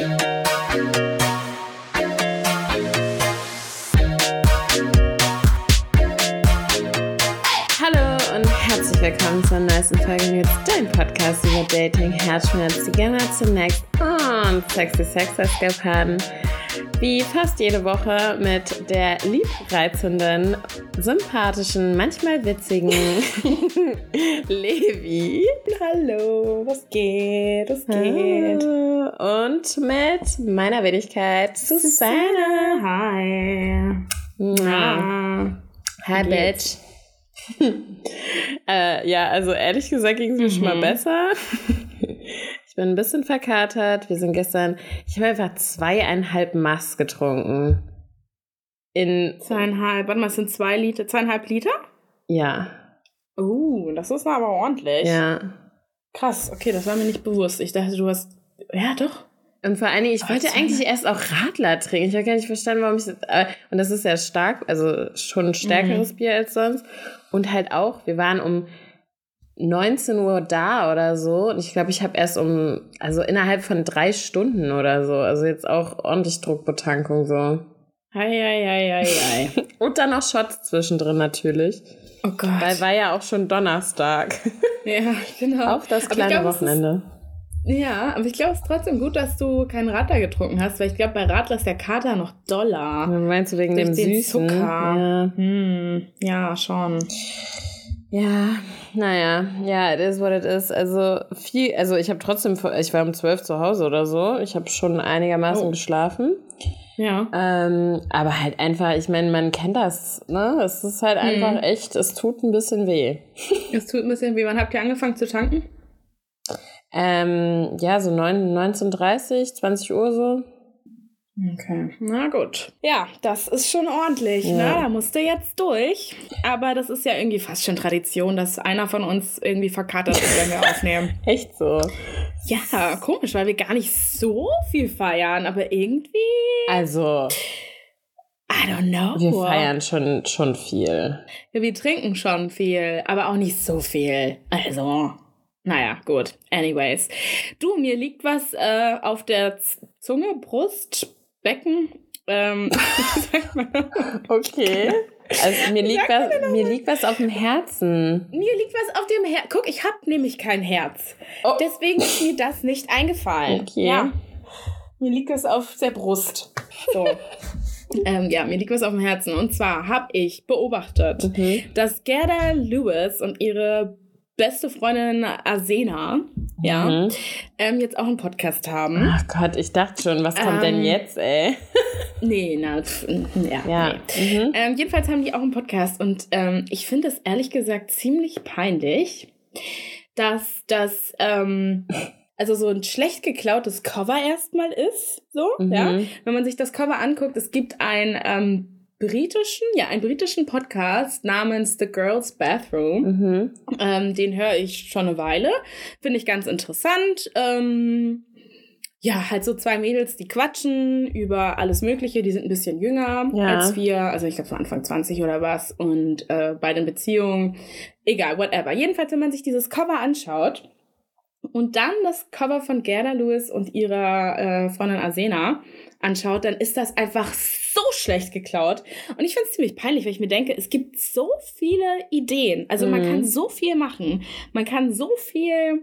Hallo und herzlich willkommen zur neuesten Folge jetzt dein Podcast über Dating, Herzschmerz, die gerne zunächst und sexy Sex Eskapaden. Wie fast jede Woche mit der liebreizenden, sympathischen, manchmal witzigen Levi. Hallo, was geht? Was geht? Und mit meiner Wenigkeit Susanne. Hi. Ja. Hi, Bitch. äh, ja, also ehrlich gesagt ging es mir schon mal Mhm. besser. Bin ein bisschen verkatert. Wir sind gestern, ich habe einfach zweieinhalb Mass getrunken. In, Zweieinhalb, warte mal, es sind zwei Liter, zweieinhalb Liter? ja, Uh, das ist aber ordentlich. ja. Krass, okay, das war mir nicht bewusst. Ich dachte, du hast. Ja, doch. Und vor allen Dingen, ich Oh, wollte eigentlich erst auch Radler trinken. Ich habe gar nicht verstanden, warum ich das. äh, Und das ist ja stark, also schon ein stärkeres Bier als sonst. Und halt auch, wir waren um 19 Uhr da oder so. Und ich glaube, ich habe erst um, also innerhalb von drei Stunden oder so. Also jetzt auch ordentlich Druckbetankung so. Hi. Und dann noch Shots zwischendrin natürlich. Oh Gott. Weil war ja auch schon Donnerstag. ja, genau. Auch das kleine glaub, ist- Wochenende. Ja, aber ich glaube, es ist trotzdem gut, dass du keinen Radler getrunken hast, weil ich glaube, bei Radler ist der Kater noch doller. Meinst du wegen Durch dem den Süßen? Zucker. Ja. Hm, ja, schon. Ja, naja, ja, it is what it is. Also viel, also ich habe trotzdem, ich war um zwölf zu Hause oder so. Ich habe schon einigermaßen Oh. geschlafen. Ja. Ähm, aber halt einfach, ich meine, man kennt das, ne? Es ist halt einfach echt, es tut ein bisschen weh. Es tut ein bisschen weh. Wann habt ihr angefangen zu tanken? Ähm, ja, so 9, 19.30, 20 Uhr so. Okay, na gut. Ja, das ist schon ordentlich. Ja. Ne? Da musst du jetzt durch. Aber das ist ja irgendwie fast schon Tradition, dass einer von uns irgendwie verkatert ist, wenn wir aufnehmen. Echt so. Ja, komisch, weil wir gar nicht so viel feiern, aber irgendwie, Also, I don't know. wir feiern schon, schon viel. Ja, wir trinken schon viel, aber auch nicht so viel. Also, naja, gut. Anyways. Du, mir liegt was äh, auf der Z Zunge, Brust, Becken. Ähm. Okay. Also mir liegt, was, mir liegt was auf dem Herzen. Mir liegt was auf dem Herz. Guck, ich habe nämlich kein Herz. Oh. Deswegen ist mir das nicht eingefallen. Okay. Ja. Mir liegt das auf der Brust. So. ähm, ja, mir liegt was auf dem Herzen. Und zwar habe ich beobachtet, Mhm. dass Gerda Lewis und ihre beste Freundin Asena, ja, Mhm. ähm, jetzt auch einen Podcast haben. Ach Gott, ich dachte schon, was kommt denn Ähm, jetzt, ey? Nee, na, ja. Ja. Nee. Mhm. Ähm, jedenfalls haben die auch einen Podcast und ähm, ich finde es ehrlich gesagt ziemlich peinlich, dass das ähm, also so ein schlecht geklautes Cover erstmal ist. So, Mhm. ja. Wenn man sich das Cover anguckt, es gibt einen ähm, britischen, ja, einen britischen Podcast namens The Girls Bathroom. Mhm. Ähm, den höre ich schon eine Weile. Finde ich ganz interessant. Ähm, ja, halt so zwei Mädels, die quatschen über alles Mögliche. Die sind ein bisschen jünger Ja. als wir. Also ich glaube so Anfang 20 oder was. Und äh, bei den Beziehungen, egal, whatever. Jedenfalls, wenn man sich dieses Cover anschaut und dann das Cover von Gerda Lewis und ihrer äh, Freundin Asena anschaut, dann ist das einfach so schlecht geklaut. Und ich finde es ziemlich peinlich, weil ich mir denke, es gibt so viele Ideen. Also man Mhm. kann so viel machen. Man kann so viel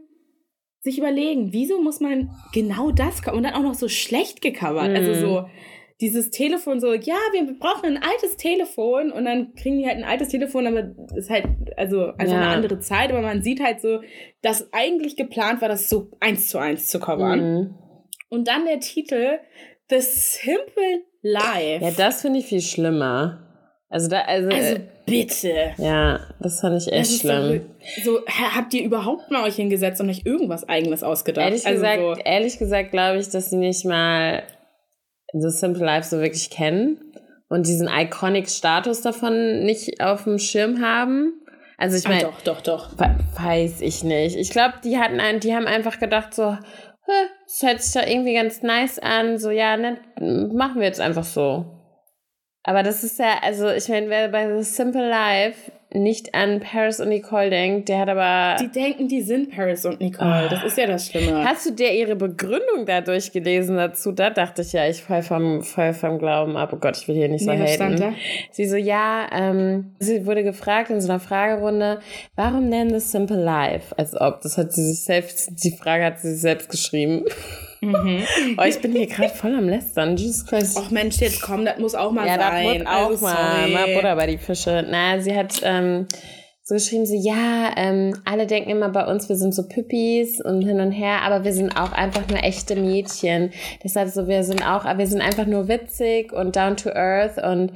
sich überlegen, wieso muss man genau das und dann auch noch so schlecht gecovert. Mhm. Also so dieses Telefon so, ja, wir brauchen ein altes Telefon und dann kriegen die halt ein altes Telefon, aber ist halt also einfach Ja. eine andere Zeit, aber man sieht halt so, dass eigentlich geplant war, das so eins zu eins zu covern. Mhm. Und dann der Titel The Simple Life. Ja, das finde ich viel schlimmer. Also da, also, also äh, bitte. ja, das fand ich echt schlimm. So, so, ha- habt ihr überhaupt mal euch hingesetzt und euch irgendwas eigenes ausgedacht? Ehrlich also gesagt, so, ehrlich gesagt glaube ich, dass sie nicht mal The Simple Life so wirklich kennen und diesen Iconic-Status davon nicht auf dem Schirm haben. Also ich ah, meine, doch, doch, doch. We- Weiß ich nicht. Ich glaube, die hatten ein, die haben einfach gedacht so, "Hä, das hört sich doch irgendwie ganz nice an. So, ja, ne, machen wir jetzt einfach so. Aber das ist ja, also ich meine, wer bei The Simple Life nicht an Paris und Nicole denkt, der hat aber. Die denken, die sind Paris und Nicole. Das ist ja das Schlimme. Hast du dir ihre Begründung da durchgelesen dazu? Da dachte ich ja, ich fall vom, fall vom Glauben ab. Oh Gott, ich will hier nicht so nee, haten. Stand da? Sie so, ja, ähm, sie wurde gefragt in so einer Fragerunde, warum nennen das Simple Life? Als ob, das hat sie sich selbst, die Frage hat sie sich selbst geschrieben. Mhm. oh, ich bin hier gerade voll am Lästern. Jesus Christ. Ach Mensch, jetzt komm, das muss auch mal ja, sein. Ja, das muss auch also, mal. Mal Butter bei die Fische. Na, sie hat ähm, so geschrieben, so, ja, ähm, alle denken immer bei uns, wir sind so Püppis und hin und her, aber wir sind auch einfach nur echte Mädchen. Deshalb so, wir sind auch, wir sind einfach nur witzig und down to earth und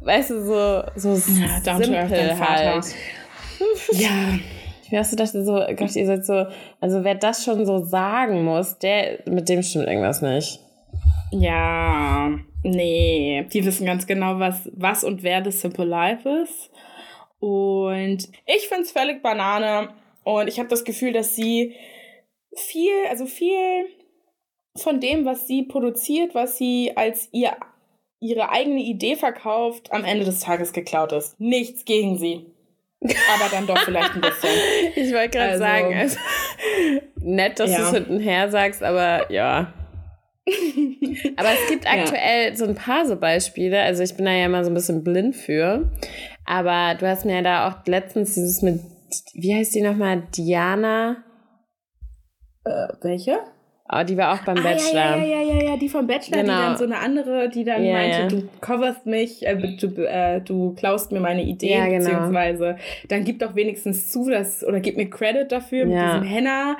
weißt du, so, so ja, down simpel to earth, halt. ja. Wie hast du das so, Gott, ihr seid so, also wer das schon so sagen muss, der, mit dem stimmt irgendwas nicht. Ja, nee, die wissen ganz genau, was, was und wer das Simple Life ist. Und ich finde es völlig Banane. Und ich habe das Gefühl, dass sie viel, also viel von dem, was sie produziert, was sie als ihr, ihre eigene Idee verkauft, am Ende des Tages geklaut ist. Nichts gegen sie. Aber dann doch vielleicht ein bisschen. ich wollte gerade also, sagen, also, nett, dass ja. du es hintenher sagst, aber ja. aber es gibt aktuell ja. so ein paar so Beispiele. Also ich bin da ja immer so ein bisschen blind für. Aber du hast mir ja da auch letztens dieses mit, wie heißt die nochmal? Diana? Äh, welche? Oh, die war auch beim ah, Bachelor. Ja, ja, ja, ja, ja, die vom Bachelor, genau. die dann so eine andere, die dann ja, meinte, ja. du coverst mich, äh, du, äh, du klaust mir meine Ideen, ja, genau. beziehungsweise dann gib doch wenigstens zu, dass, oder gib mir Credit dafür mit diesem Henna.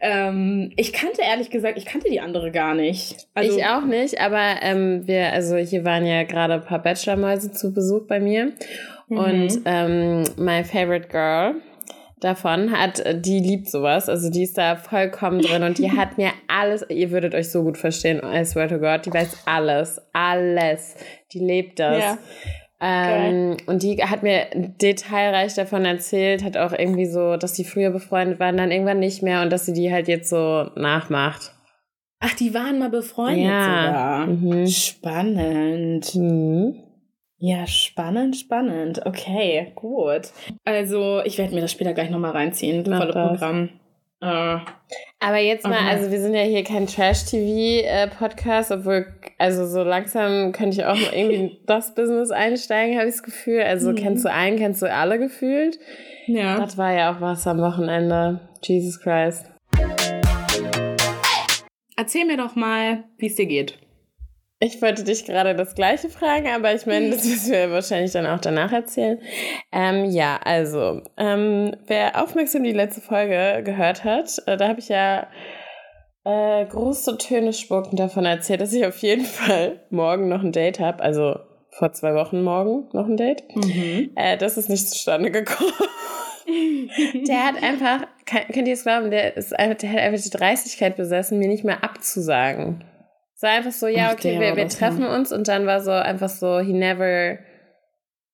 Ähm, ich kannte ehrlich gesagt, ich kannte die andere gar nicht. Also, ich auch nicht, aber ähm, wir, also hier waren ja gerade ein paar Bachelor-Mäuse zu Besuch bei mir. Mhm. Und ähm, my favorite girl, davon hat, äh, die liebt sowas. Also die ist da vollkommen drin und die hat mir alles, ihr würdet euch so gut verstehen, I swear to God, die weiß alles, alles. Die lebt das. Ja. Ähm, und die hat mir detailreich davon erzählt, hat auch irgendwie so, dass die früher befreundet waren, dann irgendwann nicht mehr und dass sie die halt jetzt so nachmacht. Ach, die waren mal befreundet ja. sogar. Mhm. Spannend. Mhm. Ja, spannend, spannend. Okay, gut. Also, ich werde mir das später gleich nochmal reinziehen. Mach volle das. Programm. Uh, Aber jetzt mal, okay. also wir sind ja hier kein Trash-TV-Podcast, obwohl, also so langsam könnte ich auch mal irgendwie in das Business einsteigen, habe ich das Gefühl. Also mhm. kennst du einen, kennst du alle gefühlt. Ja. Das war ja auch was am Wochenende. Jesus Christ. Erzähl mir doch mal, wie es dir geht. Ich wollte dich gerade das gleiche fragen, aber ich meine, das müssen wir wahrscheinlich dann auch danach erzählen. Ähm, ja, also, ähm, wer aufmerksam die letzte Folge gehört hat, äh, da habe ich ja äh, große Töne spucken davon erzählt, dass ich auf jeden Fall morgen noch ein Date habe. Also vor zwei Wochen morgen noch ein Date. Mhm. Äh, das ist nicht zustande gekommen. der hat einfach, könnt ihr es glauben, der, ist einfach, der hat einfach die Dreistigkeit besessen, mir nicht mehr abzusagen. Es war einfach so, ja, okay, Ach, wir, wir treffen ja. uns und dann war so einfach so, he never,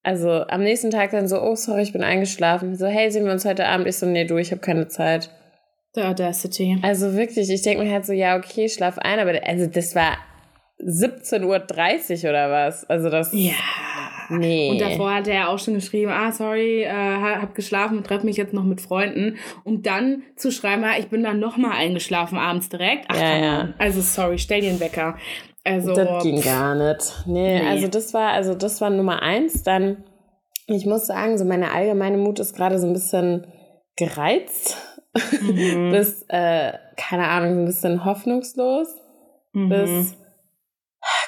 also am nächsten Tag dann so, oh, sorry, ich bin eingeschlafen. So, hey, sehen wir uns heute Abend? Ich so, nee, du, ich habe keine Zeit. The Audacity. Also wirklich, ich denke mir halt so, ja, okay, schlaf ein, aber also das war 17.30 Uhr oder was? Also das. Ja. Nee. Und davor hat er auch schon geschrieben, ah, sorry, äh, hab geschlafen und treffe mich jetzt noch mit Freunden. Um dann zu schreiben, ah, ich bin dann nochmal eingeschlafen abends direkt. Ach, ja, ja. Also sorry, stell dir einen Wecker. Also, das ging gar nicht. Nee, nee, also das war, also das war Nummer eins. Dann, ich muss sagen, so meine allgemeine Mut ist gerade so ein bisschen gereizt. Mhm. bis, äh, keine Ahnung, so ein bisschen hoffnungslos. Mhm. Bis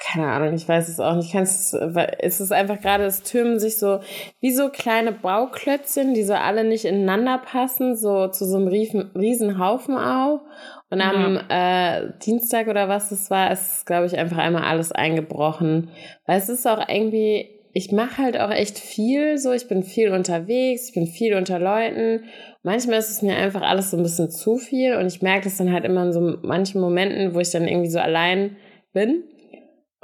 keine Ahnung, ich weiß es auch nicht. Kannst es ist einfach gerade, es türmen sich so wie so kleine Bauklötzchen, die so alle nicht ineinander passen, so zu so einem riesen, riesen Haufen auf. Und am ja. äh, Dienstag oder was es war, ist, glaube ich, einfach einmal alles eingebrochen. Weil es ist auch irgendwie, ich mache halt auch echt viel so. Ich bin viel unterwegs, ich bin viel unter Leuten. Manchmal ist es mir einfach alles so ein bisschen zu viel und ich merke es dann halt immer in so manchen Momenten, wo ich dann irgendwie so allein bin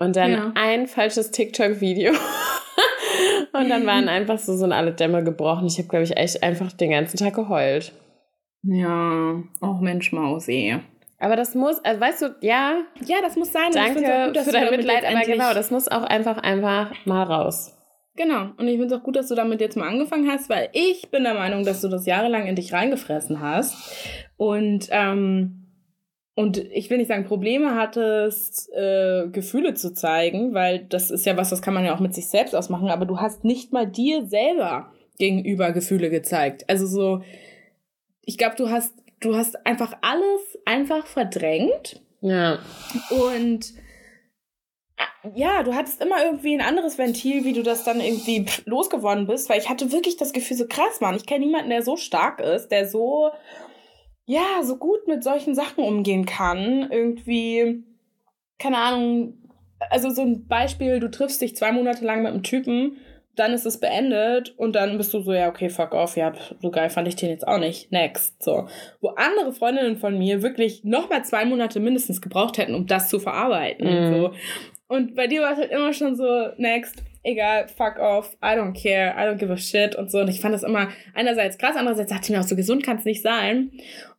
und dann ja. ein falsches TikTok-Video. und dann waren einfach so, sind alle Dämme gebrochen. Ich habe, glaube ich, echt einfach den ganzen Tag geheult. Ja, auch Mensch, Mausi. Aber das muss, also weißt du, ja. Ja, das muss sein. Danke gut, für dein Mitleid, aber genau, das muss auch einfach, einfach mal raus. Genau. Und ich finde es auch gut, dass du damit jetzt mal angefangen hast, weil ich bin der Meinung, dass du das jahrelang in dich reingefressen hast. Und, ähm, und ich will nicht sagen, Probleme hattest, äh, Gefühle zu zeigen, weil das ist ja was, das kann man ja auch mit sich selbst ausmachen, aber du hast nicht mal dir selber gegenüber Gefühle gezeigt. Also so, ich glaube, du hast, du hast einfach alles einfach verdrängt. Ja. Und ja, du hattest immer irgendwie ein anderes Ventil, wie du das dann irgendwie losgeworden bist, weil ich hatte wirklich das Gefühl, so krass, Mann, ich kenne niemanden, der so stark ist, der so, ja, so gut mit solchen Sachen umgehen kann. Irgendwie, keine Ahnung, also so ein Beispiel, du triffst dich zwei Monate lang mit einem Typen, dann ist es beendet und dann bist du so, ja, okay, fuck off, ja, so geil fand ich den jetzt auch nicht. Next. So. Wo andere Freundinnen von mir wirklich nochmal zwei Monate mindestens gebraucht hätten, um das zu verarbeiten. Mhm. So. Und bei dir war es halt immer schon so, next, egal, fuck off, I don't care, I don't give a shit und so. Und ich fand das immer einerseits krass, andererseits dachte ich mir auch, so gesund kann es nicht sein.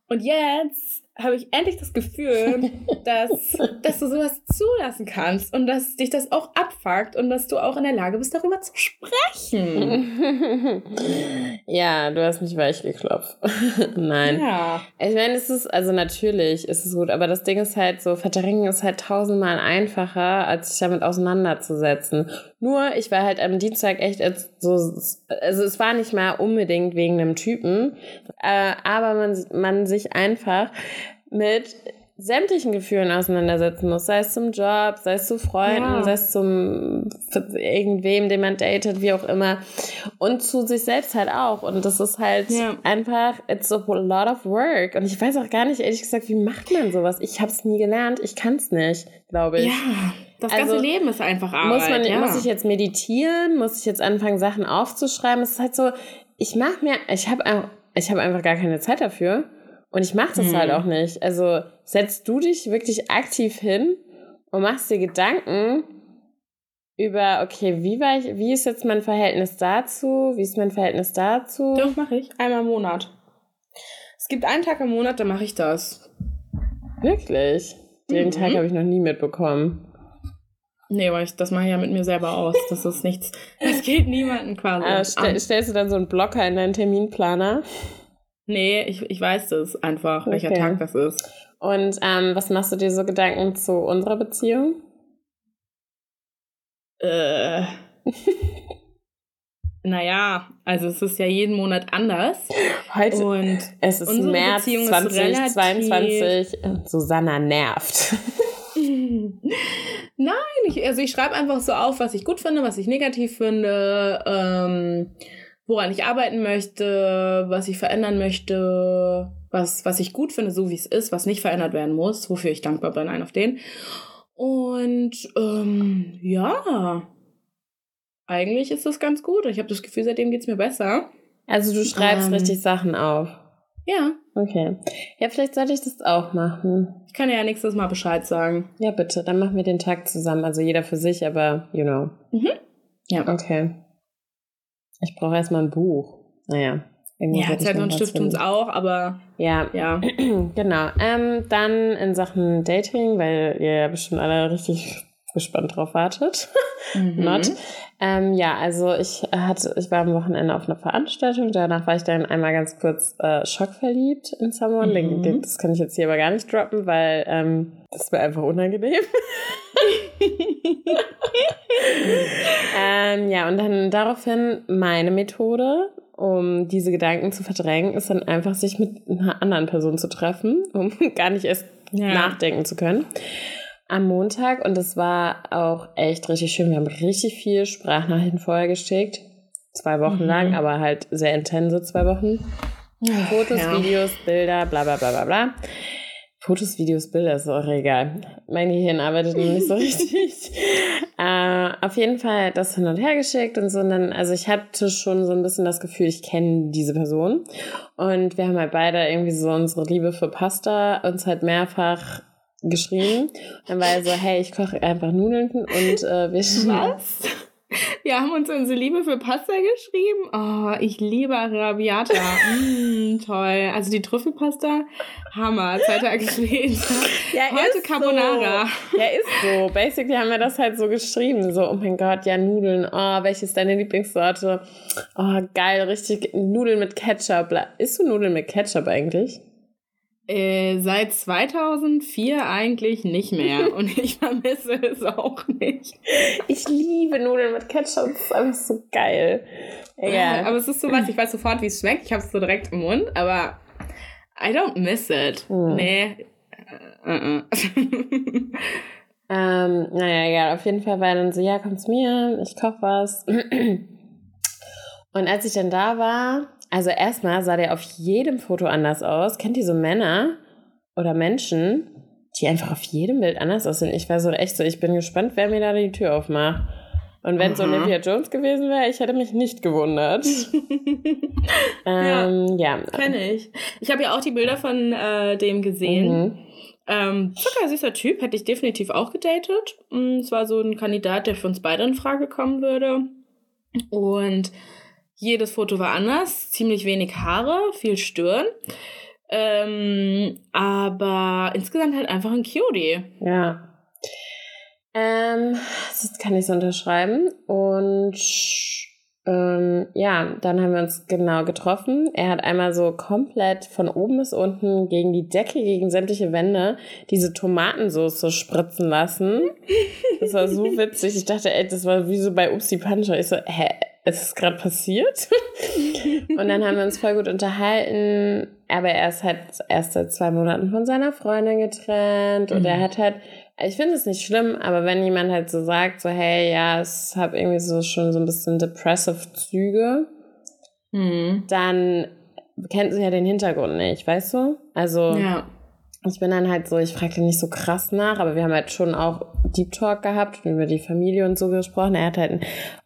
Und jetzt habe ich endlich das Gefühl, dass, dass du sowas zulassen kannst und dass dich das auch abfuckt und dass du auch in der Lage bist, darüber zu sprechen. ja, du hast mich weich geklopft. Nein. Ja. Ich meine, es ist, also natürlich ist es gut, aber das Ding ist halt so, verdrängen ist halt tausendmal einfacher, als sich damit auseinanderzusetzen. Nur, ich war halt am Dienstag echt so, also es war nicht mal unbedingt wegen einem Typen, äh, aber man, man sich einfach mit sämtlichen Gefühlen auseinandersetzen muss, sei es zum Job, sei es zu Freunden, ja. sei es zum irgendwem, den man datet, wie auch immer. Und zu sich selbst halt auch. Und das ist halt ja. einfach, it's a lot of work. Und ich weiß auch gar nicht, ehrlich gesagt, wie macht man sowas? Ich habe es nie gelernt, ich kann es nicht, glaube ich. Ja. Das ganze also, Leben ist einfach Arbeit. Muss, man, ja. muss ich jetzt meditieren? Muss ich jetzt anfangen, Sachen aufzuschreiben? Es ist halt so, ich mache mir, ich habe ich hab einfach gar keine Zeit dafür. Und ich mache das halt hm. halt auch nicht. Also setzt du dich wirklich aktiv hin und machst dir Gedanken über, okay, wie war ich, wie ist jetzt mein Verhältnis dazu? Wie ist mein Verhältnis dazu? Das mache ich. Einmal im Monat. Es gibt einen Tag im Monat, da mache ich das. Wirklich? Den mhm. Tag habe ich noch nie mitbekommen. Nee, weil ich, das mache ich ja mit mir selber aus. Das ist nichts. Das geht niemandem quasi. Ah, stell, stellst du dann so einen Blocker in deinen Terminplaner? Nee, ich, ich weiß das einfach, welcher okay. Tag das ist. Und ähm, was machst du dir so Gedanken zu unserer Beziehung? Äh. naja, also es ist ja jeden Monat anders. Heute und es ist März Beziehung 2022. Ist Susanna nervt. Nein, ich, also ich schreibe einfach so auf, was ich gut finde, was ich negativ finde. Ähm, woran ich arbeiten möchte, was ich verändern möchte, was, was ich gut finde, so wie es ist, was nicht verändert werden muss, wofür ich dankbar bin, ein auf den. Und ähm, ja, eigentlich ist das ganz gut. Ich habe das Gefühl, seitdem geht es mir besser. Also du schreibst ähm, richtig Sachen auf. Ja. Okay. Ja, vielleicht sollte ich das auch machen. Ich kann ja nächstes Mal Bescheid sagen. Ja, bitte. Dann machen wir den Tag zusammen. Also jeder für sich, aber you know. Mhm. Ja. Okay. Ich brauche erstmal ein Buch. Naja. Ja, Zeit und Stift uns auch, aber ja, ja. genau. Ähm, dann in Sachen Dating, weil ihr ja bestimmt alle richtig gespannt drauf wartet. Mhm. Not. Ähm, ja, also ich hatte, ich war am Wochenende auf einer Veranstaltung, danach war ich dann einmal ganz kurz äh, schockverliebt in someone. Mhm. Das kann ich jetzt hier aber gar nicht droppen, weil ähm, das wäre einfach unangenehm. ähm, ja, und dann daraufhin meine Methode, um diese Gedanken zu verdrängen, ist dann einfach, sich mit einer anderen Person zu treffen, um gar nicht erst ja. nachdenken zu können am Montag und es war auch echt richtig schön. Wir haben richtig viel Sprachnachrichten vorher geschickt. Zwei Wochen mhm. lang, aber halt sehr intense zwei Wochen. Fotos, ja. Videos, Bilder, bla bla bla bla bla. Fotos, Videos, Bilder ist auch egal. Mein Gehirn arbeitet nicht so richtig. äh, auf jeden Fall das hin und her geschickt und so. Und dann, also ich hatte schon so ein bisschen das Gefühl, ich kenne diese Person. Und wir haben halt beide irgendwie so unsere Liebe für Pasta uns halt mehrfach geschrieben. Dann war er so, hey, ich koche einfach Nudeln und äh, wir Was? Wir haben uns unsere Liebe für Pasta geschrieben. Oh, ich liebe Arabiata. mm, toll. Also die Trüffelpasta, Hammer. Zwei Tage später. Ja, Heute Carbonara. So. Ja, ist so. Basically haben wir das halt so geschrieben. So, oh mein Gott, ja, Nudeln. Oh, welche ist deine Lieblingssorte? Oh, geil, richtig. Nudeln mit Ketchup. Isst du Nudeln mit Ketchup eigentlich? Äh, seit 2004 eigentlich nicht mehr und ich vermisse es auch nicht. Ich liebe Nudeln mit Ketchup, das ist einfach so geil. Ja, aber es ist so was, ich weiß sofort, wie es schmeckt. Ich habe es so direkt im Mund, aber I don't miss it. Hm. Nee. Uh -uh. ähm, naja, egal. Auf jeden Fall war er dann so, ja, komm zu mir, ich koche was. Und als ich dann da war, also erstmal sah der auf jedem Foto anders aus. Kennt ihr so Männer oder Menschen, die einfach auf jedem Bild anders aussehen? Ich war so echt so, ich bin gespannt, wer mir da die Tür aufmacht. Und wenn es Olivia Jones gewesen wäre, ich hätte mich nicht gewundert. ähm, ja, ja. Kenne ich. Ich habe ja auch die Bilder von äh, dem gesehen. Mhm. Ähm, zucker süßer Typ, hätte ich definitiv auch gedatet. Mm, es war so ein Kandidat, der für uns beide in Frage kommen würde. Und jedes Foto war anders, ziemlich wenig Haare, viel Stirn. Ähm, aber insgesamt halt einfach ein Cutie. Ja. Ähm, das kann ich so unterschreiben. Und ähm, ja, dann haben wir uns genau getroffen. Er hat einmal so komplett von oben bis unten gegen die Decke, gegen sämtliche Wände diese Tomatensauce spritzen lassen. Das war so witzig. Ich dachte, ey, das war wie so bei Upsi Puncher. Ich so, hä, es ist gerade passiert. und dann haben wir uns voll gut unterhalten. Aber er ist halt erst seit zwei Monaten von seiner Freundin getrennt. Und mhm. er hat halt, ich finde es nicht schlimm, aber wenn jemand halt so sagt, so, hey, ja, es hat irgendwie so schon so ein bisschen depressive Züge, mhm. dann kennt sie ja den Hintergrund nicht, weißt du? Also. Ja ich bin dann halt so, ich frage nicht so krass nach, aber wir haben halt schon auch Deep Talk gehabt und über die Familie und so gesprochen. Er hat halt ein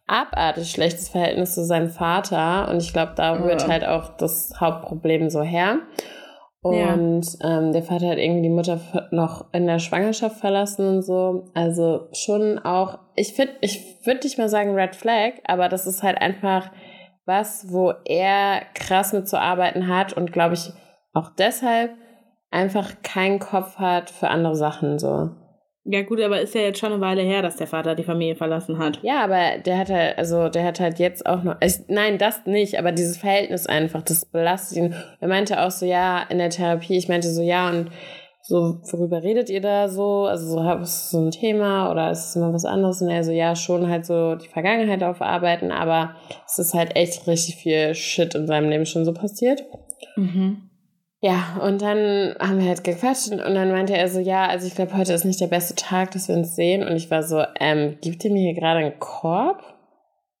abartig schlechtes Verhältnis zu seinem Vater und ich glaube, da rührt halt auch das Hauptproblem so her. Und ja. ähm, der Vater hat irgendwie die Mutter noch in der Schwangerschaft verlassen und so. Also schon auch, ich finde, ich würde nicht mal sagen Red Flag, aber das ist halt einfach was, wo er krass mit zu arbeiten hat und glaube ich auch deshalb einfach keinen Kopf hat für andere Sachen so. Ja gut, aber ist ja jetzt schon eine Weile her, dass der Vater die Familie verlassen hat. Ja, aber der hat halt, also der hat halt jetzt auch noch, ich, nein, das nicht, aber dieses Verhältnis einfach, das belastet ihn. Er meinte auch so, ja, in der Therapie, ich meinte so, ja, und so, worüber redet ihr da so? Also so, ist es so ein Thema oder ist es immer was anderes? Und er so, ja, schon halt so die Vergangenheit aufarbeiten, aber es ist halt echt richtig viel Shit in seinem Leben schon so passiert. Mhm. Ja, und dann haben wir halt gequatscht und dann meinte er so, ja, also ich glaube, heute ist nicht der beste Tag, dass wir uns sehen. Und ich war so, ähm, gibt ihr mir hier gerade einen Korb?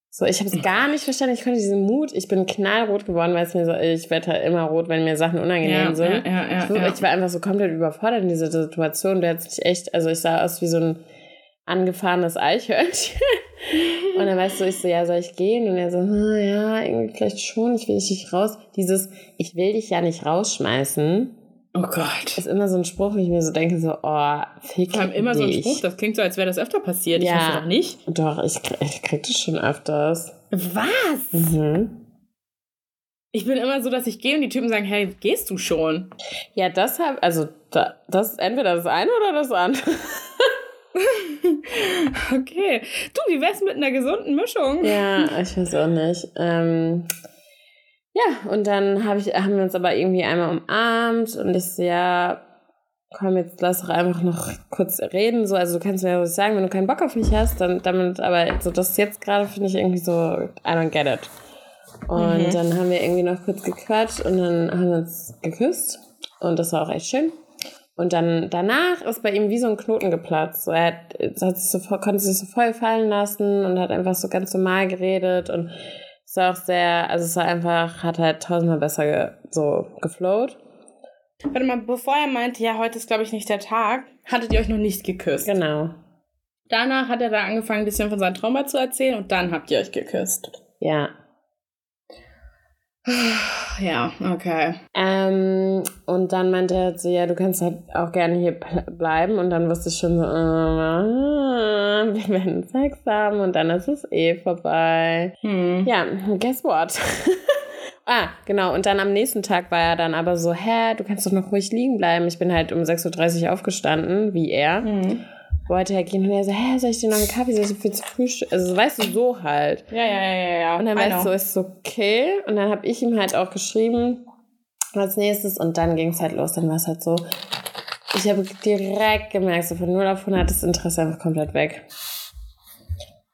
So, ich habe es gar nicht verstanden. Ich konnte diesen Mut, ich bin knallrot geworden, weil es mir so, ich werde halt immer rot, wenn mir Sachen unangenehm ja, sind. Ja, ja, ich, ich, war einfach so komplett überfordert in dieser Situation. Der hat sich echt, also ich sah aus wie so ein angefahrenes Eichhörnchen. und dann weißt du, ich so, ja, soll ich gehen? Und er so, hm, ja, irgendwie vielleicht schon, ich will dich nicht raus. Dieses, ich will dich ja nicht rausschmeißen. Oh Gott. Ist immer so ein Spruch, wo ich mir so denke, so, oh, fick Vor allem immer dich. so ein Spruch, das klingt so, als wäre das öfter passiert. Ja. Ich hoffe doch nicht. Doch, ich, ich krieg das schon öfters. Was? Mhm. Ich bin immer so, dass ich gehe und die Typen sagen, hey, gehst du schon? Ja, deshalb, also da, das ist entweder das eine oder das andere. okay. Du, wie wär's mit einer gesunden Mischung? Ja, ich weiß auch nicht. Ähm, ja, und dann hab ich, haben wir uns aber irgendwie einmal umarmt und ich so, ja, komm, jetzt lass doch einfach noch kurz reden. So, also du kannst mir ja so sagen, wenn du keinen Bock auf mich hast, dann damit, aber so das jetzt gerade finde ich irgendwie so, I don't get it. Und mhm. dann haben wir irgendwie noch kurz gequatscht und dann haben wir uns geküsst. Und das war auch echt schön. Und dann danach ist bei ihm wie so ein Knoten geplatzt. So, er hat, so, konnte sich so voll fallen lassen und hat einfach so ganz normal geredet und es war auch sehr, also es war einfach, hat halt tausendmal besser ge, so geflowt. Warte mal, bevor er meinte, ja, heute ist glaube ich nicht der Tag, hattet ihr euch noch nicht geküsst. Genau. Danach hat er da angefangen, ein bisschen von seinem Trauma zu erzählen und dann habt ihr euch geküsst. Ja. Ja, okay. Ähm, und dann meinte er so, ja, du kannst halt auch gerne hier bleiben. Und dann wusste ich schon so, äh, wir werden Sex haben und dann ist es eh vorbei. Hm. Ja, guess what? ah, genau. Und dann am nächsten Tag war er dann aber so, hä, du kannst doch noch ruhig liegen bleiben. Ich bin halt um 6.30 Uhr aufgestanden, wie er. Hm wollte er gehen und er so, hä, soll ich dir noch einen Kaffee, soll ich dir zu Frühstück? Also, weißt du, so halt. Ja, ja, ja, ja. Und dann weißt du, ist so, okay. Und dann habe ich ihm halt auch geschrieben, als nächstes, und dann ging es halt los, dann war es halt so, ich habe direkt gemerkt, so von 0 auf 100 das Interesse einfach komplett weg.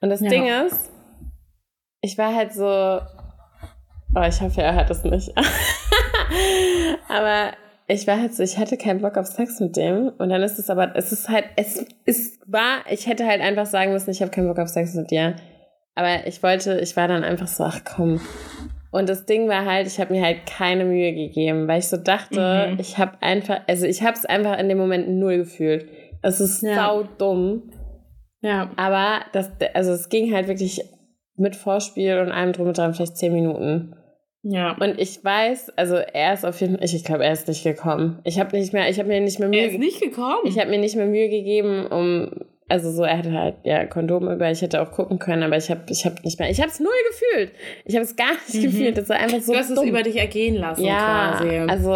Und das ja. Ding ist, ich war halt so, oh, ich hoffe, er hat es nicht. Aber ich war halt so, ich hatte keinen Bock auf Sex mit dem. Und dann ist es aber, es ist halt, es ist war, ich hätte halt einfach sagen müssen, ich habe keinen Bock auf Sex mit dir. Aber ich wollte, ich war dann einfach so, ach komm. Und das Ding war halt, ich habe mir halt keine Mühe gegeben, weil ich so dachte, mhm. ich habe einfach, also ich habe es einfach in dem Moment null gefühlt. Es ist ja. sau dumm. Ja. Aber das, also es ging halt wirklich mit Vorspiel und allem drum und dran vielleicht zehn Minuten. Ja. Und ich weiß, also er ist auf jeden Fall, ich, ich glaube, er ist nicht gekommen. Ich habe nicht mehr, ich habe mir nicht mehr Mühe. Er ist nicht gekommen. Ich habe mir nicht mehr Mühe gegeben, um, also so, er hatte halt ja Kondom über, ich hätte auch gucken können, aber ich habe, ich habe nicht mehr, ich habe es null gefühlt. Ich habe es gar nicht mhm. gefühlt. Das war einfach so. Du hast dumm. es über dich ergehen lassen, ja, quasi. Also,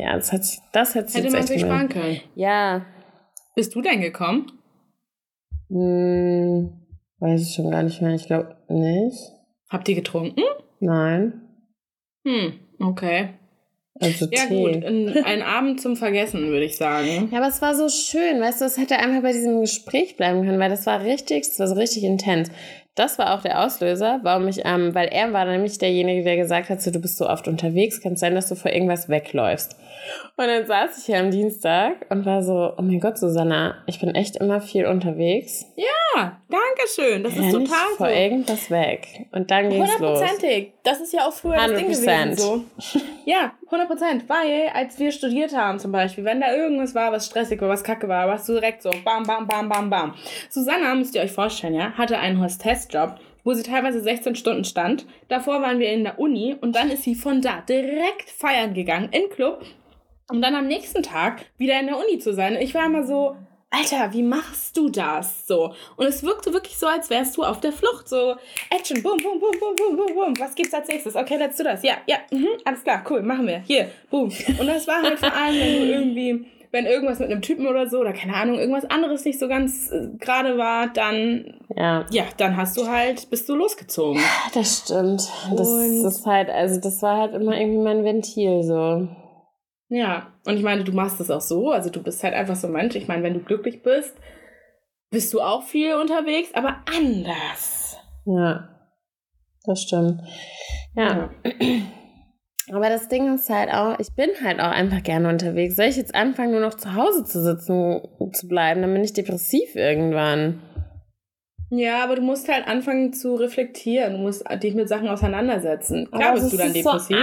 ja, das hat, das hat Hätte man sich sparen können. Ja. Bist du denn gekommen? Hm, weiß ich schon gar nicht mehr. Ich glaube nicht. Habt ihr getrunken? Nein. Hm, okay. Also ja, Tee. gut, ein Abend zum Vergessen, würde ich sagen. Ja, aber es war so schön, weißt du, es hätte einfach bei diesem Gespräch bleiben können, weil das war richtig, das war so richtig intens. Das war auch der Auslöser, warum ich, ähm, weil er war nämlich derjenige, der gesagt hat, so, du bist so oft unterwegs, kann es sein, dass du vor irgendwas wegläufst. Und dann saß ich hier am Dienstag und war so, oh mein Gott, Susanna, ich bin echt immer viel unterwegs. Ja, danke schön. Das ist total so. vor irgendwas weg. Und dann ging's los. Hundertprozentig. Das ist ja auch früher 100%. das Ding gewesen. So. Ja, 100 Prozent. Weil, als wir studiert haben zum Beispiel, wenn da irgendwas war, was stressig war, was kacke war, warst du direkt so bam, bam, bam, bam, bam. Susanna, müsst ihr euch vorstellen, ja, hatte einen Hostessjob wo sie teilweise 16 Stunden stand. Davor waren wir in der Uni und dann ist sie von da direkt feiern gegangen in Club um dann am nächsten Tag wieder in der Uni zu sein. ich war immer so, Alter, wie machst du das? So. Und es wirkte wirklich so, als wärst du auf der Flucht. So, Action, boom, boom, boom, boom, boom, boom, boom. Was gibt's als nächstes? Okay, let's do das. Ja, ja, mhm, alles klar, cool, machen wir. Hier, boom. Und das war halt vor allem, wenn du irgendwie, wenn irgendwas mit einem Typen oder so, oder keine Ahnung, irgendwas anderes nicht so ganz äh, gerade war, dann, ja. ja, dann hast du halt, bist du losgezogen. Das stimmt. Das, das ist halt, also das war halt immer irgendwie mein Ventil, so. Ja, und ich meine, du machst es auch so, also du bist halt einfach so ein Mensch. Ich meine, wenn du glücklich bist, bist du auch viel unterwegs, aber anders. Ja, das stimmt. Ja. ja. Aber das Ding ist halt auch, ich bin halt auch einfach gerne unterwegs. Soll ich jetzt anfangen, nur noch zu Hause zu sitzen, zu bleiben, dann bin ich depressiv irgendwann. Ja, aber du musst halt anfangen zu reflektieren. Du musst dich mit Sachen auseinandersetzen. Klar bist du dann depressiv.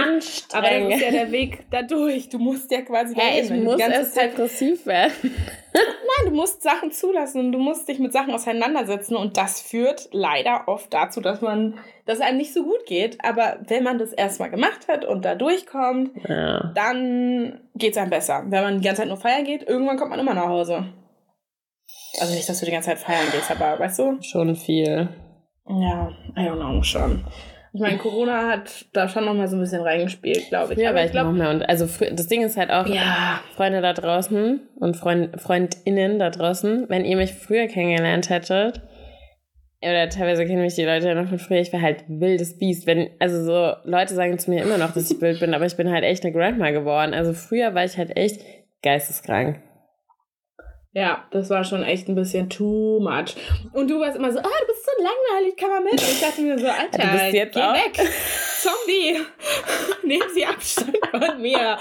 So aber das ist ja der Weg dadurch. Du musst ja quasi hey, ich muss erst Zeit depressiv werden. Nein, du musst Sachen zulassen und du musst dich mit Sachen auseinandersetzen. Und das führt leider oft dazu, dass man, dass es einem nicht so gut geht. Aber wenn man das erstmal gemacht hat und da durchkommt, ja. dann geht es einem besser. Wenn man die ganze Zeit nur feiern geht, irgendwann kommt man immer nach Hause. Also nicht, dass du die ganze Zeit feiern gehst, aber weißt du? Schon viel. Ja, I don't know, schon. Ich meine, Corona hat da schon noch mal so ein bisschen reingespielt, glaube ich. Ja, aber ich glaube noch mehr. Und also das Ding ist halt auch, ja. Freunde da draußen und Freund, FreundInnen da draußen, wenn ihr mich früher kennengelernt hättet, oder teilweise kennen mich die Leute ja noch von früher, ich war halt wildes Biest. Wenn, also so, Leute sagen zu mir immer noch, dass ich wild bin, aber ich bin halt echt eine Grandma geworden. Also früher war ich halt echt geisteskrank. Ja, das war schon echt ein bisschen too much. Und du warst immer so, ah, du bist so langweilig, komm mal mit. Und ich dachte mir so, Alter, du bist jetzt geh auch? weg. Zombie, nehmen Sie Abstand von mir.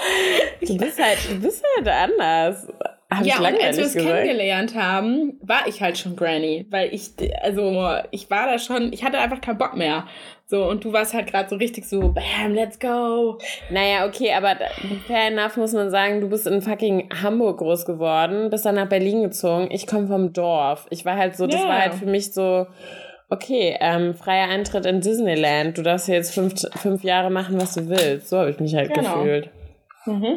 Du bist halt, du bist halt anders. Hab ja, und als wir uns kennengelernt haben, war ich halt schon Granny, weil ich, also ich war da schon, ich hatte einfach keinen Bock mehr. So, und du warst halt gerade so richtig so, bam, let's go. Naja, okay, aber fair enough muss man sagen, du bist in fucking Hamburg groß geworden, bist dann nach Berlin gezogen. Ich komme vom Dorf. Ich war halt so, das yeah. war halt für mich so, okay, ähm, freier Eintritt in Disneyland. Du darfst jetzt fünf, fünf Jahre machen, was du willst. So habe ich mich halt genau. gefühlt. Mhm.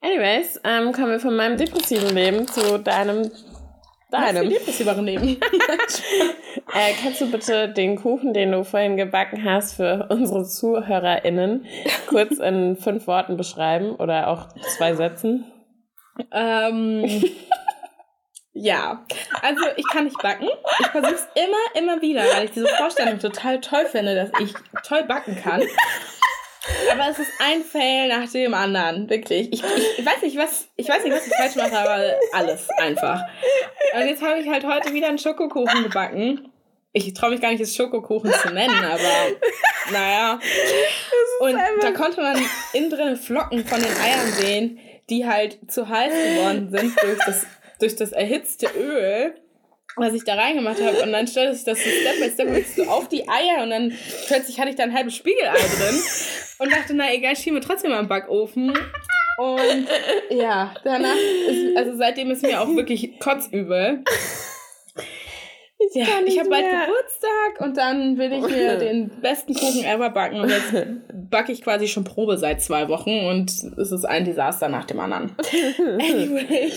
Anyways, ähm, kommen wir von meinem depressiven Leben zu deinem. Deinem. depressiveren Leben. äh, kannst du bitte den Kuchen, den du vorhin gebacken hast, für unsere ZuhörerInnen kurz in fünf Worten beschreiben oder auch zwei Sätzen? Ähm. Ja, also ich kann nicht backen. Ich versuche es immer, immer wieder, weil ich diese Vorstellung total toll finde, dass ich toll backen kann. Aber es ist ein Fail nach dem anderen, wirklich. Ich, ich, ich, weiß nicht, was ich weiß nicht, was ich falsch mache, aber alles einfach. Und jetzt habe ich halt heute wieder einen Schokokuchen gebacken. Ich traue mich gar nicht, es Schokokuchen zu nennen, aber naja. Und da konnte man innen drin Flocken von den Eiern sehen, die halt zu heiß geworden sind durch das durch das erhitzte Öl, was ich da reingemacht habe. Und dann stellte sich das so Step by Step so auf die Eier und dann plötzlich hatte ich da ein halbes Spiegelei drin und dachte, na egal, schieben wir trotzdem mal im Backofen. Und ja, danach ist, also seitdem ist mir auch wirklich kotzübel. Ich, ja, ich habe bald Geburtstag und dann will ich mir den besten Kuchen ever backen. Und jetzt backe ich quasi schon Probe seit zwei Wochen und es ist ein Desaster nach dem anderen. Anyway.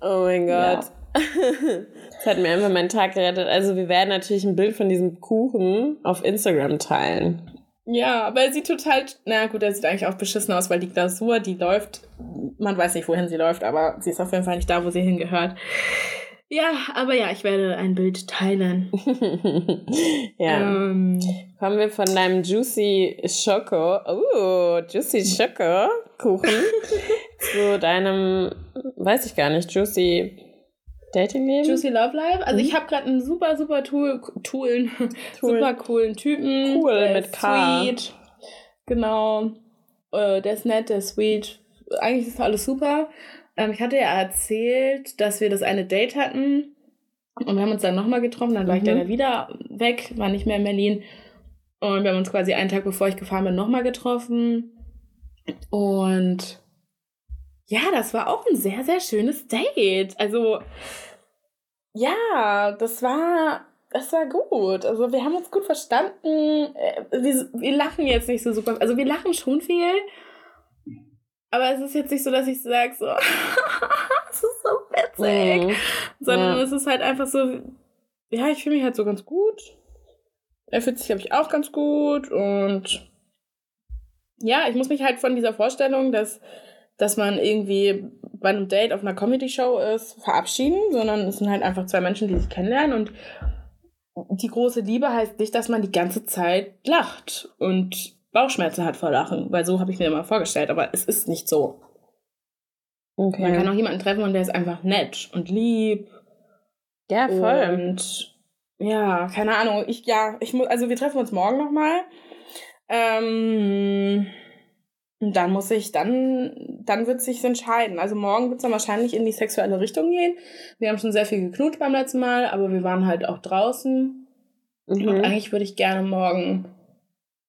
Oh mein Gott. Ja. Das hat mir einfach meinen Tag gerettet. Also wir werden natürlich ein Bild von diesem Kuchen auf Instagram teilen. Ja, aber er sieht total, na gut, er sieht eigentlich auch beschissen aus, weil die Glasur, die läuft, man weiß nicht, wohin sie läuft, aber sie ist auf jeden Fall nicht da, wo sie hingehört. Ja, aber ja, ich werde ein Bild teilen. ja. Ähm, Kommen wir von deinem Juicy Schoko, oh, Juicy Schoko Kuchen zu deinem, weiß ich gar nicht, Juicy Dating-Leben? Juicy Love Life. Also mhm. ich habe gerade einen super, super Tool, Tool, Tool. super coolen Typen. Cool mit K. Sweet. Genau. Äh, der ist nett, der ist sweet. Eigentlich ist alles super. Ähm, ich hatte ja erzählt, dass wir das eine Date hatten. Und wir haben uns dann nochmal getroffen. Dann war mhm. ich dann wieder weg, war nicht mehr in Berlin. Und wir haben uns quasi einen Tag bevor ich gefahren bin, nochmal getroffen. Und ja, das war auch ein sehr, sehr schönes Date. Also, ja, das war, das war gut. Also, wir haben uns gut verstanden. Äh, wir, wir lachen jetzt nicht so super. Also, wir lachen schon viel. Aber es ist jetzt nicht so, dass ich sage, so, es ist so witzig. Mhm. Sondern ja. es ist halt einfach so, ja, ich fühle mich halt so ganz gut. Er fühlt sich, glaube ich, auch ganz gut. Und ja, ich muss mich halt von dieser Vorstellung, dass, dass man irgendwie bei einem Date auf einer Comedy-Show ist, verabschieden, sondern es sind halt einfach zwei Menschen, die sich kennenlernen. Und die große Liebe heißt nicht, dass man die ganze Zeit lacht. Und Bauchschmerzen hat vor Lachen, weil so habe ich mir immer vorgestellt, aber es ist nicht so. Okay. Man kann auch jemanden treffen und der ist einfach nett und lieb. Ja, voll. Und ja, keine Ahnung. Ich, ja, ich muss, also wir treffen uns morgen nochmal. Ähm, dann muss ich, dann, dann wird sich entscheiden. Also morgen wird es dann wahrscheinlich in die sexuelle Richtung gehen. Wir haben schon sehr viel geknutscht beim letzten Mal, aber wir waren halt auch draußen. Mhm. Und eigentlich würde ich gerne morgen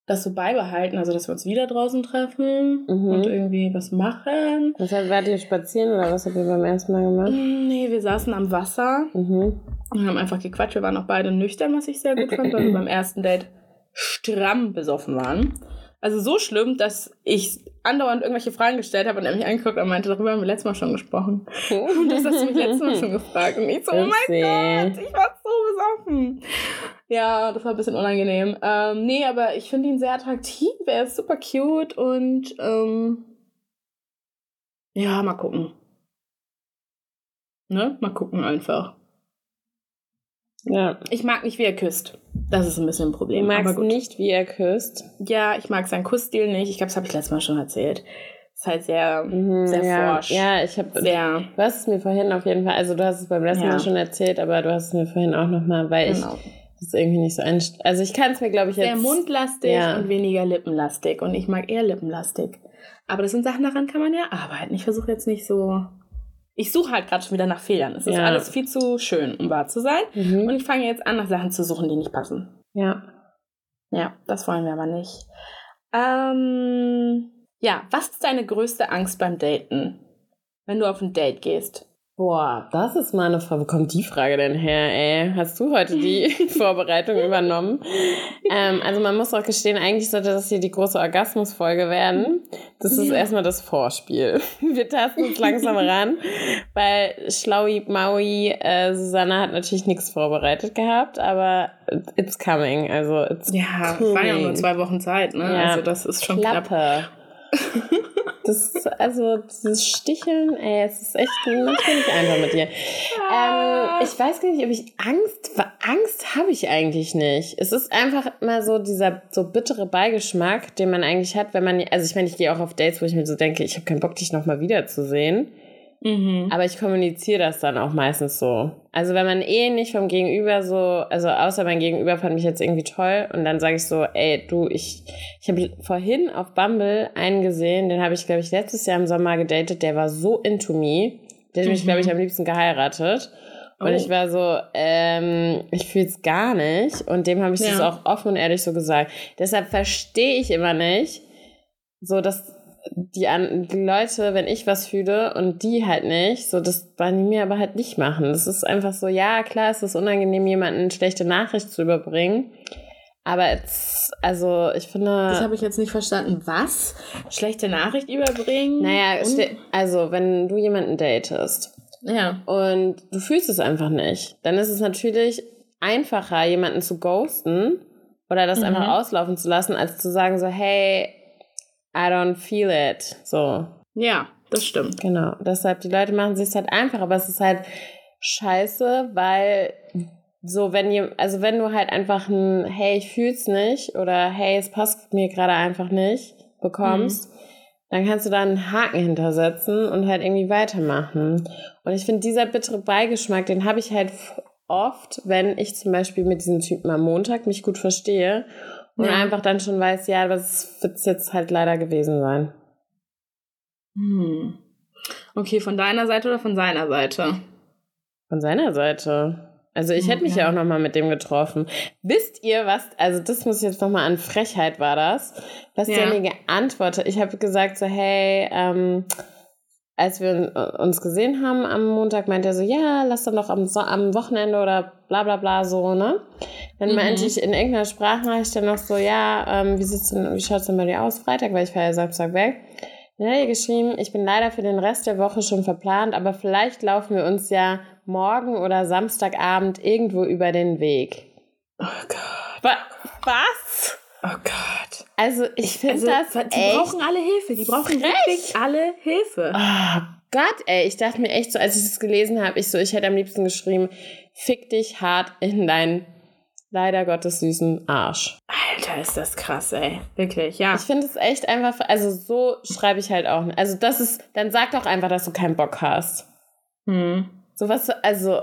das so beibehalten, also dass wir uns wieder draußen treffen mhm. und irgendwie was machen. Was heißt, wart ihr spazieren oder was habt ihr beim ersten Mal gemacht? Mm, nee, wir saßen am Wasser mhm. und haben einfach gequatscht. Wir waren auch beide nüchtern, was ich sehr gut fand, weil wir beim ersten Date stramm besoffen waren. Also so schlimm, dass ich andauernd irgendwelche Fragen gestellt habe und er mich angeguckt und meinte, darüber haben wir letztes Mal schon gesprochen. Und das hast du mich letztes Mal schon gefragt. Und ich so, oh mein Gott, ich war so besoffen. Ja, das war ein bisschen unangenehm. Ähm, nee, aber ich finde ihn sehr attraktiv. Er ist super cute und ähm, ja, mal gucken. Ne? Mal gucken einfach. Ja. Ich mag nicht, wie er küsst. Das ist ein bisschen ein Problem. Du magst nicht, wie er küsst? Ja, ich mag seinen Kussstil nicht. Ich glaube, das habe ich letztes Mal schon erzählt. Ist halt sehr, mhm, sehr ja, forsch. Ja, ich habe. Sehr. Du hast es mir vorhin auf jeden Fall, also du hast es beim letzten ja. Mal schon erzählt, aber du hast es mir vorhin auch nochmal, weil genau. ich das irgendwie nicht so einst Also ich kann es mir, glaube ich, jetzt. Sehr mundlastig ja. und weniger lippenlastig. Und ich mag eher lippenlastig. Aber das sind Sachen, daran kann man ja arbeiten. Ich versuche jetzt nicht so ich suche halt gerade schon wieder nach Fehlern. Es ist ja. alles viel zu schön, um wahr zu sein. Mhm. Und ich fange jetzt an, nach Sachen zu suchen, die nicht passen. Ja. Ja, das wollen wir aber nicht. Ähm, ja, was ist deine größte Angst beim Daten? Wenn du auf ein Date gehst? Boah, das ist mal eine Frage. Wo kommt die Frage denn her, ey? Hast du heute die Vorbereitung übernommen? Ähm, also man muss auch gestehen, eigentlich sollte das hier die große Orgasmusfolge werden. Das ist erstmal das Vorspiel. Wir tasten uns langsam ran, weil Schlaui Maui äh, Susanne hat natürlich nichts vorbereitet gehabt, aber it's coming. Also it's Ja, es waren ja nur zwei Wochen Zeit, ne? Ja. Also das ist schon Klappe. knapp. Das ist, also, dieses Sticheln, ey, es ist echt nicht einfach mit dir. Ähm, ich weiß gar nicht, ob ich Angst, Angst habe ich eigentlich nicht. Es ist einfach immer so dieser so bittere Beigeschmack, den man eigentlich hat, wenn man, also ich meine, ich gehe auch auf Dates, wo ich mir so denke, ich habe keinen Bock, dich nochmal wiederzusehen. Mhm. Aber ich kommuniziere das dann auch meistens so. Also wenn man eh nicht vom Gegenüber so, also außer mein Gegenüber fand mich jetzt irgendwie toll und dann sage ich so, ey, du, ich, ich habe vorhin auf Bumble einen gesehen, den habe ich, glaube ich, letztes Jahr im Sommer gedatet, der war so into me. Der hat mhm. mich, glaube ich, am liebsten geheiratet. Und oh. ich war so, ähm, ich fühle es gar nicht. Und dem habe ich ja. das auch offen und ehrlich so gesagt. Deshalb verstehe ich immer nicht, so dass die, an, die Leute, wenn ich was fühle und die halt nicht, so das wollen die mir aber halt nicht machen. Das ist einfach so, ja, klar, es ist unangenehm, jemanden eine schlechte Nachricht zu überbringen. Aber jetzt, also ich finde. Das habe ich jetzt nicht verstanden. Was? Schlechte Nachricht überbringen? Naja, also wenn du jemanden datest. Ja. Und du fühlst es einfach nicht. Dann ist es natürlich einfacher, jemanden zu ghosten oder das mhm. einfach auslaufen zu lassen, als zu sagen so, hey, I don't feel it. So. Ja, das stimmt. Genau. Deshalb, die Leute machen es sich halt einfach, aber es ist halt scheiße, weil so, wenn ihr, also wenn du halt einfach ein Hey, ich fühl's nicht oder Hey, es passt mir gerade einfach nicht bekommst, mhm. dann kannst du da einen Haken hintersetzen und halt irgendwie weitermachen. Und ich finde, dieser bittere Beigeschmack, den habe ich halt oft, wenn ich zum Beispiel mit diesem Typen am Montag mich gut verstehe und ja. einfach dann schon weiß, ja, das wird es jetzt halt leider gewesen sein. Hm. Okay, von deiner Seite oder von seiner Seite? Von seiner Seite. Also ich hätte mich ja auch noch mal mit dem getroffen. Wisst ihr was? Also das muss ich jetzt noch mal an Frechheit war das, was ja. der mir geantwortet. Ich habe gesagt so hey, ähm, als wir uns gesehen haben am Montag, meinte er so, ja, lass dann doch am, so am Wochenende oder bla bla bla so, ne? Dann mhm. meinte ich in irgendeiner Sprachnachricht dann noch so, ja, ähm, wie sieht's denn, wie schaut's denn bei dir aus Freitag, weil ich fahre ja Samstag weg. Dann hat er geschrieben, ich bin leider für den Rest der Woche schon verplant, aber vielleicht laufen wir uns ja morgen oder Samstagabend irgendwo über den Weg. Oh Gott. Was? Oh Gott. Also ich finde also, das Die echt brauchen alle Hilfe. Die brauchen frech. wirklich alle Hilfe. Oh Gott, ey. Ich dachte mir echt so, als ich das gelesen habe, ich so, ich hätte am liebsten geschrieben, fick dich hart in deinen leider Gottes süßen Arsch. Alter, ist das krass, ey. Wirklich, ja. Ich finde es echt einfach, also so schreibe ich halt auch. Also das ist, dann sag doch einfach, dass du keinen Bock hast. Hm. So was, also.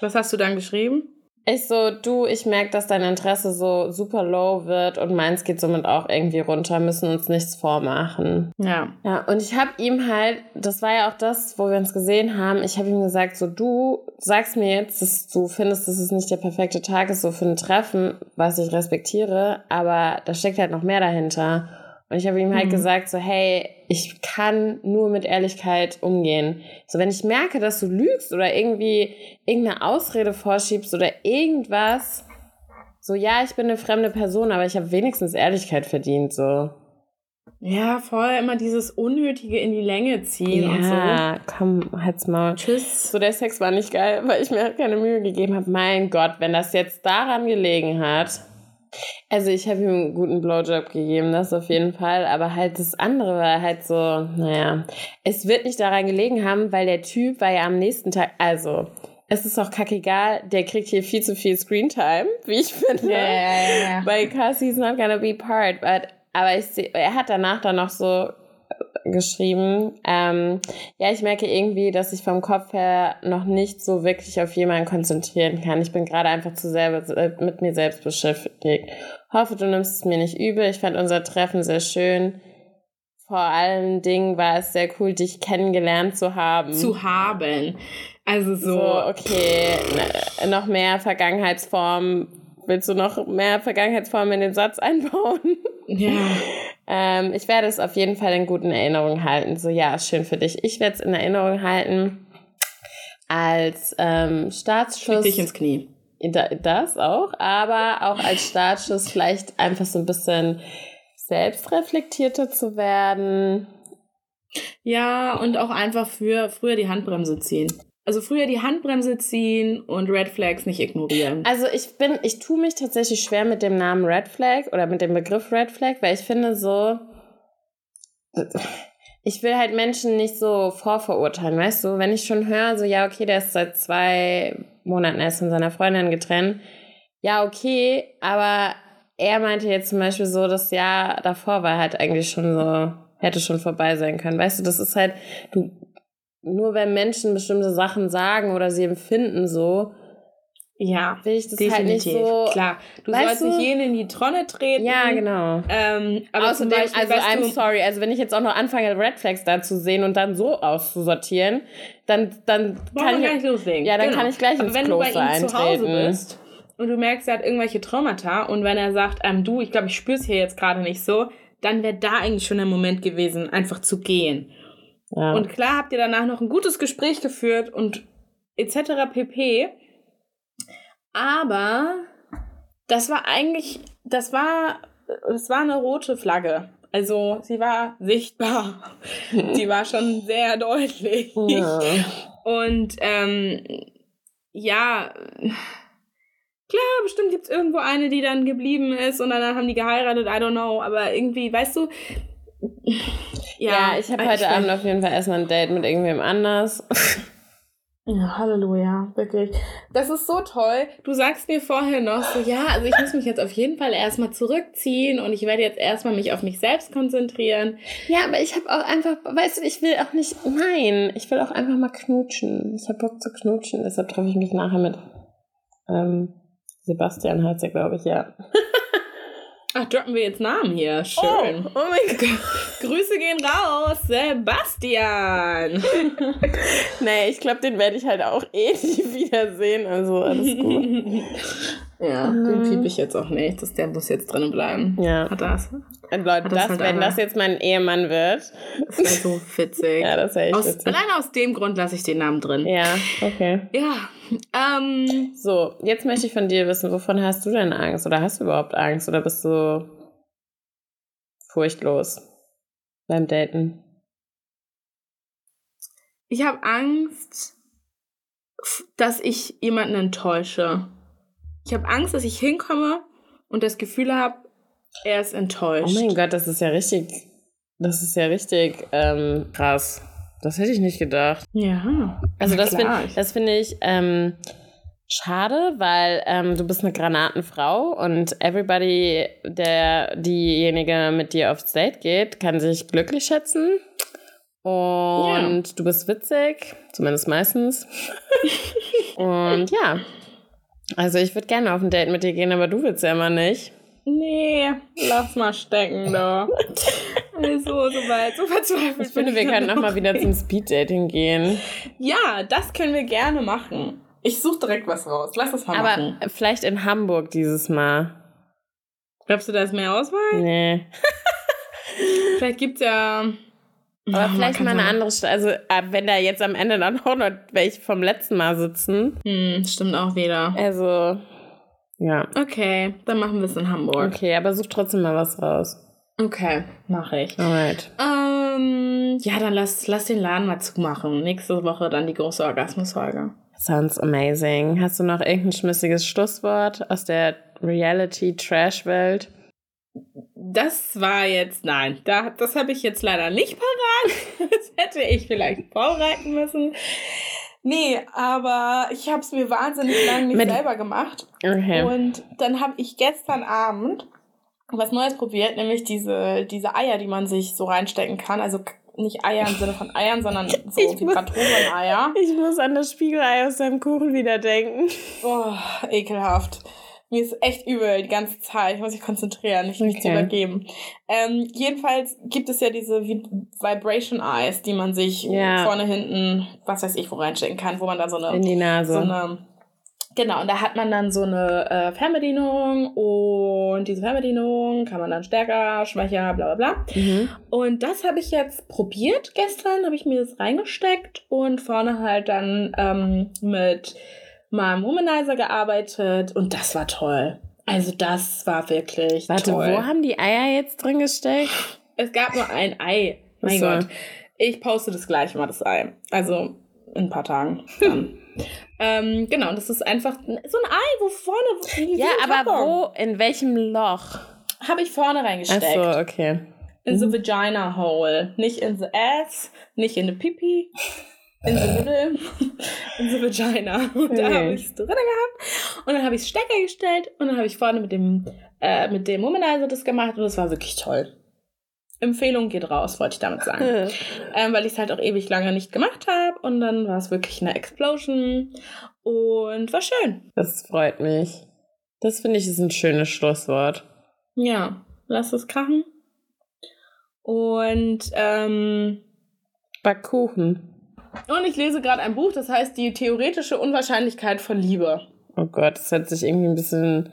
Was hast du dann geschrieben? Ich so, du, ich merke, dass dein Interesse so super low wird und meins geht somit auch irgendwie runter, müssen uns nichts vormachen. Ja. Ja, und ich habe ihm halt, das war ja auch das, wo wir uns gesehen haben, ich habe ihm gesagt, so du sagst mir jetzt, dass du findest, dass es nicht der perfekte Tag ist, so für ein Treffen, was ich respektiere, aber da steckt halt noch mehr dahinter. Und ich habe ihm halt mhm. gesagt, so, hey, ich kann nur mit Ehrlichkeit umgehen. So, wenn ich merke, dass du lügst oder irgendwie irgendeine Ausrede vorschiebst oder irgendwas, so, ja, ich bin eine fremde Person, aber ich habe wenigstens Ehrlichkeit verdient, so. Ja, vorher immer dieses Unnötige in die Länge ziehen ja, und so. Ja, komm, halt's mal. Tschüss. So, der Sex war nicht geil, weil ich mir keine Mühe gegeben habe. Mein Gott, wenn das jetzt daran gelegen hat. Also ich habe ihm einen guten Blowjob gegeben, das auf jeden Fall. Aber halt das andere war halt so, naja. Es wird nicht daran gelegen haben, weil der Typ war ja am nächsten Tag, also es ist auch kackegal, der kriegt hier viel zu viel Screentime, wie ich finde. Ja, ja, ja. Weil Cassie's not gonna be part. But, aber ich seh, er hat danach dann noch so geschrieben. Ähm, ja, ich merke irgendwie, dass ich vom Kopf her noch nicht so wirklich auf jemanden konzentrieren kann. Ich bin gerade einfach zu selber äh, mit mir selbst beschäftigt. Hoffe, du nimmst es mir nicht übel. Ich fand unser Treffen sehr schön. Vor allen Dingen war es sehr cool, dich kennengelernt zu haben. Zu haben. Also so. so okay, ne, noch mehr Vergangenheitsformen. Willst du noch mehr Vergangenheitsformen in den Satz einbauen? Ja. ähm, ich werde es auf jeden Fall in guten Erinnerungen halten. So, ja, schön für dich. Ich werde es in Erinnerung halten. als ähm, Startschuss. Dich ins Knie. Das auch, aber auch als Startschuss vielleicht einfach so ein bisschen selbstreflektierter zu werden. Ja, und auch einfach für früher die Handbremse ziehen. Also früher die Handbremse ziehen und Red Flags nicht ignorieren. Also ich bin, ich tue mich tatsächlich schwer mit dem Namen Red Flag oder mit dem Begriff Red Flag, weil ich finde so, ich will halt Menschen nicht so vorverurteilen, weißt du? Wenn ich schon höre, so ja, okay, der ist seit zwei Monaten erst von seiner Freundin getrennt, ja, okay, aber er meinte jetzt zum Beispiel so, das Jahr davor war halt eigentlich schon so, hätte schon vorbei sein können. Weißt du, das ist halt, du, nur wenn Menschen bestimmte Sachen sagen oder sie empfinden so, ja, will ich das definitiv. halt nicht so. Klar, du sollst du? nicht jeden in die Tonne treten. Ja, genau. Ähm, aber Außerdem, Beispiel, also I'm sorry, also wenn ich jetzt auch noch anfange, Red Flags da zu sehen und dann so auszusortieren, dann, dann Wollen kann ich, nicht loslegen. ja, dann Genau. kann ich gleich Aber ins wenn du bei Kloster ihm zu Hause eintreten. bist und du merkst, er hat irgendwelche Traumata und wenn er sagt, ähm, du, ich glaube, ich spüre es hier jetzt gerade nicht so, dann wäre da eigentlich schon der Moment gewesen, einfach zu gehen. Ja. Und klar habt ihr danach noch ein gutes Gespräch geführt und etc. pp. Aber das war eigentlich, das war, das war eine rote Flagge. Also sie war sichtbar. sie war schon sehr deutlich. ja. Und ähm, ja, klar, bestimmt gibt es irgendwo eine, die dann geblieben ist und dann haben die geheiratet, I don't know. Aber irgendwie, weißt du, ja, ich habe heute Abend auf jeden Fall erstmal ein Date mit irgendwem anders. Ja, Halleluja, wirklich. Das ist so toll. Du sagst mir vorher noch so, ja, also ich muss mich jetzt auf jeden Fall erstmal zurückziehen und ich werde jetzt erstmal mich auf mich selbst konzentrieren. Ja, aber ich habe auch einfach, weißt du, ich will auch nicht, nein, ich will auch einfach mal knutschen. Ich habe Bock zu knutschen, deshalb treffe ich mich nachher mit ähm, Sebastian heißt er, glaube ich, ja. Ach, droppen wir jetzt Namen hier. Schön. Oh, oh mein Gott. Grüße gehen raus, Sebastian. Nee, ich glaube, den werde ich halt auch eh nie wiedersehen, also alles gut. Ja, den piep ich jetzt auch nicht. Das, der muss jetzt drinnen bleiben. Ja. Hat das? Und Leute, Das das, halt wenn das jetzt mein Ehemann wird, Das wäre so witzig. ja, das wäre echt aus, witzig. allein aus dem Grund lasse ich den Namen drin. Ja, okay. Ja, ähm, So, jetzt möchte ich von dir wissen, wovon hast du denn Angst? Oder hast du überhaupt Angst? Oder bist du furchtlos beim Daten? ich habe Angst, dass ich jemanden enttäusche. Ich habe Angst, dass ich hinkomme und das Gefühl habe, er ist Oh enttäuscht. mein Gott, das ist ja richtig, das ist ja richtig ähm, krass. Das hätte ich nicht gedacht. Ja. Also das finde das find ich ähm, schade, weil ähm, du bist eine Granatenfrau und everybody, der diejenige mit dir aufs Date geht, kann sich glücklich schätzen. Und du bist witzig, zumindest meistens. und ja. Also ich würde gerne auf ein Date mit dir gehen, aber du willst ja immer nicht. Nee, lass mal stecken, da. Also, so weit, so verzweifelt. Ich finde, wir können auch mal wieder zum Speeddating gehen. Ja, das können wir gerne machen. Ich suche direkt was raus. Lass das mal Aber machen. vielleicht in Hamburg dieses Mal. Glaubst du, da ist mehr Auswahl? Nee. Vielleicht gibt's ja. Aber man vielleicht mal eine sagen- andere Stadt. Also, äh, wenn da jetzt am Ende dann auch noch welche vom letzten Mal sitzen. Hm, stimmt auch wieder. Also, ja. Okay, dann machen wir es in Hamburg. Okay, aber such trotzdem mal was raus. Okay, mache ich. Alright. Ähm, ja, dann lass, lass den Laden mal zumachen. Nächste Woche dann die große Orgasmusfolge. Sounds amazing. Hast du noch irgendein schmissiges Schlusswort aus der Reality-Trash-Welt? Das war jetzt, nein, da, das habe ich jetzt leider nicht parat. Das hätte ich vielleicht vorbereiten müssen. Nee, aber ich habe es mir wahnsinnig lange nicht Mit- selber gemacht. Okay. Und dann habe ich gestern Abend was Neues probiert, nämlich diese, diese Eier, die man sich so reinstecken kann. Also nicht Eier im Sinne von Eiern, sondern so Ich muss- Vibratoren-Eier. Ich muss an das Spiegelei aus deinem Kuchen wieder denken. Oh, ekelhaft. Mir ist echt übel die ganze Zeit. Ich muss mich konzentrieren, nicht mich zu Okay. übergeben. Ähm, jedenfalls gibt es ja diese Vi- Vibration Eyes, die man sich Ja. vorne, hinten, was weiß ich, wo reinstecken kann, wo man da so eine In die Nase. so eine, Genau, und da hat man dann so eine äh, Fernbedienung und diese Fernbedienung kann man dann stärker, schwächer, bla bla bla. Mhm. Und das habe ich jetzt probiert. Gestern habe ich mir das reingesteckt und vorne halt dann ähm, mit meinem Womanizer gearbeitet und das war toll. Also das war wirklich Warte, toll. wo haben die Eier jetzt drin gesteckt? Es gab nur ein Ei. Mein so. Gott. Ich poste das gleich mal, das Ei. Also in ein paar Tagen. Dann. ähm, genau, und das ist einfach so ein Ei, wo vorne. wie Ja, aber Karton. wo, in welchem Loch? Habe ich vorne Ach reingesteckt. so, okay. In the vagina hole. Nicht in the ass, nicht in the pipi. In the middle, in the vagina. Und da habe ich es drin gehabt. Und dann habe ich Stecker gestellt und dann habe ich vorne mit dem, äh, mit dem Womanizer das gemacht und das war wirklich toll. Empfehlung geht raus, wollte ich damit sagen. Äh, ähm, weil ich es halt auch ewig lange nicht gemacht habe und dann war es wirklich eine Explosion und war schön. Das freut mich. Das finde ich ist ein schönes Schlusswort. Ja, lass es krachen. Und ähm, Backkuchen. Und ich lese gerade ein Buch, das heißt Die theoretische Unwahrscheinlichkeit von Liebe. Oh Gott, das hört sich irgendwie ein bisschen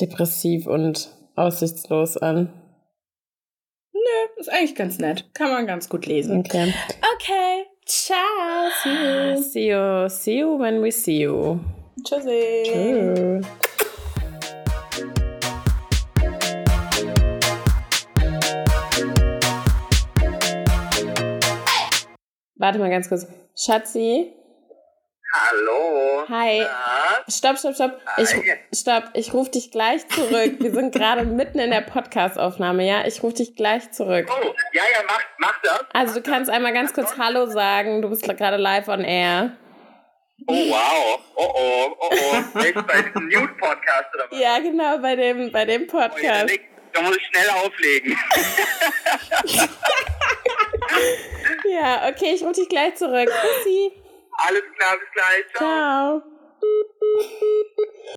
depressiv und aussichtslos an. Nö, ist eigentlich ganz nett. Kann man ganz gut lesen. Okay. Okay, ciao, see you. See you, see you when we see you. Tschüssi. Tschüss. Warte mal ganz kurz. Schatzi, Hallo. hi. Na? Stopp, stopp, stopp. Ich, Hi. stopp, ich rufe dich gleich zurück. Wir sind gerade mitten in der Podcastaufnahme, ja? Ich rufe dich gleich zurück. Oh, ja, ja, mach, mach das. Also du kannst einmal ganz kurz Hallo sagen. Du bist gerade live on air. Oh, wow. Oh, oh, oh, oh. Echt bei diesem Nude-Podcast oder was? Ja, genau, bei dem, bei dem Oh, Podcast. leg- da muss ich schnell auflegen. Ja, okay, ich rufe dich gleich zurück. Bussi. Alles klar, bis gleich. Ciao. Ciao.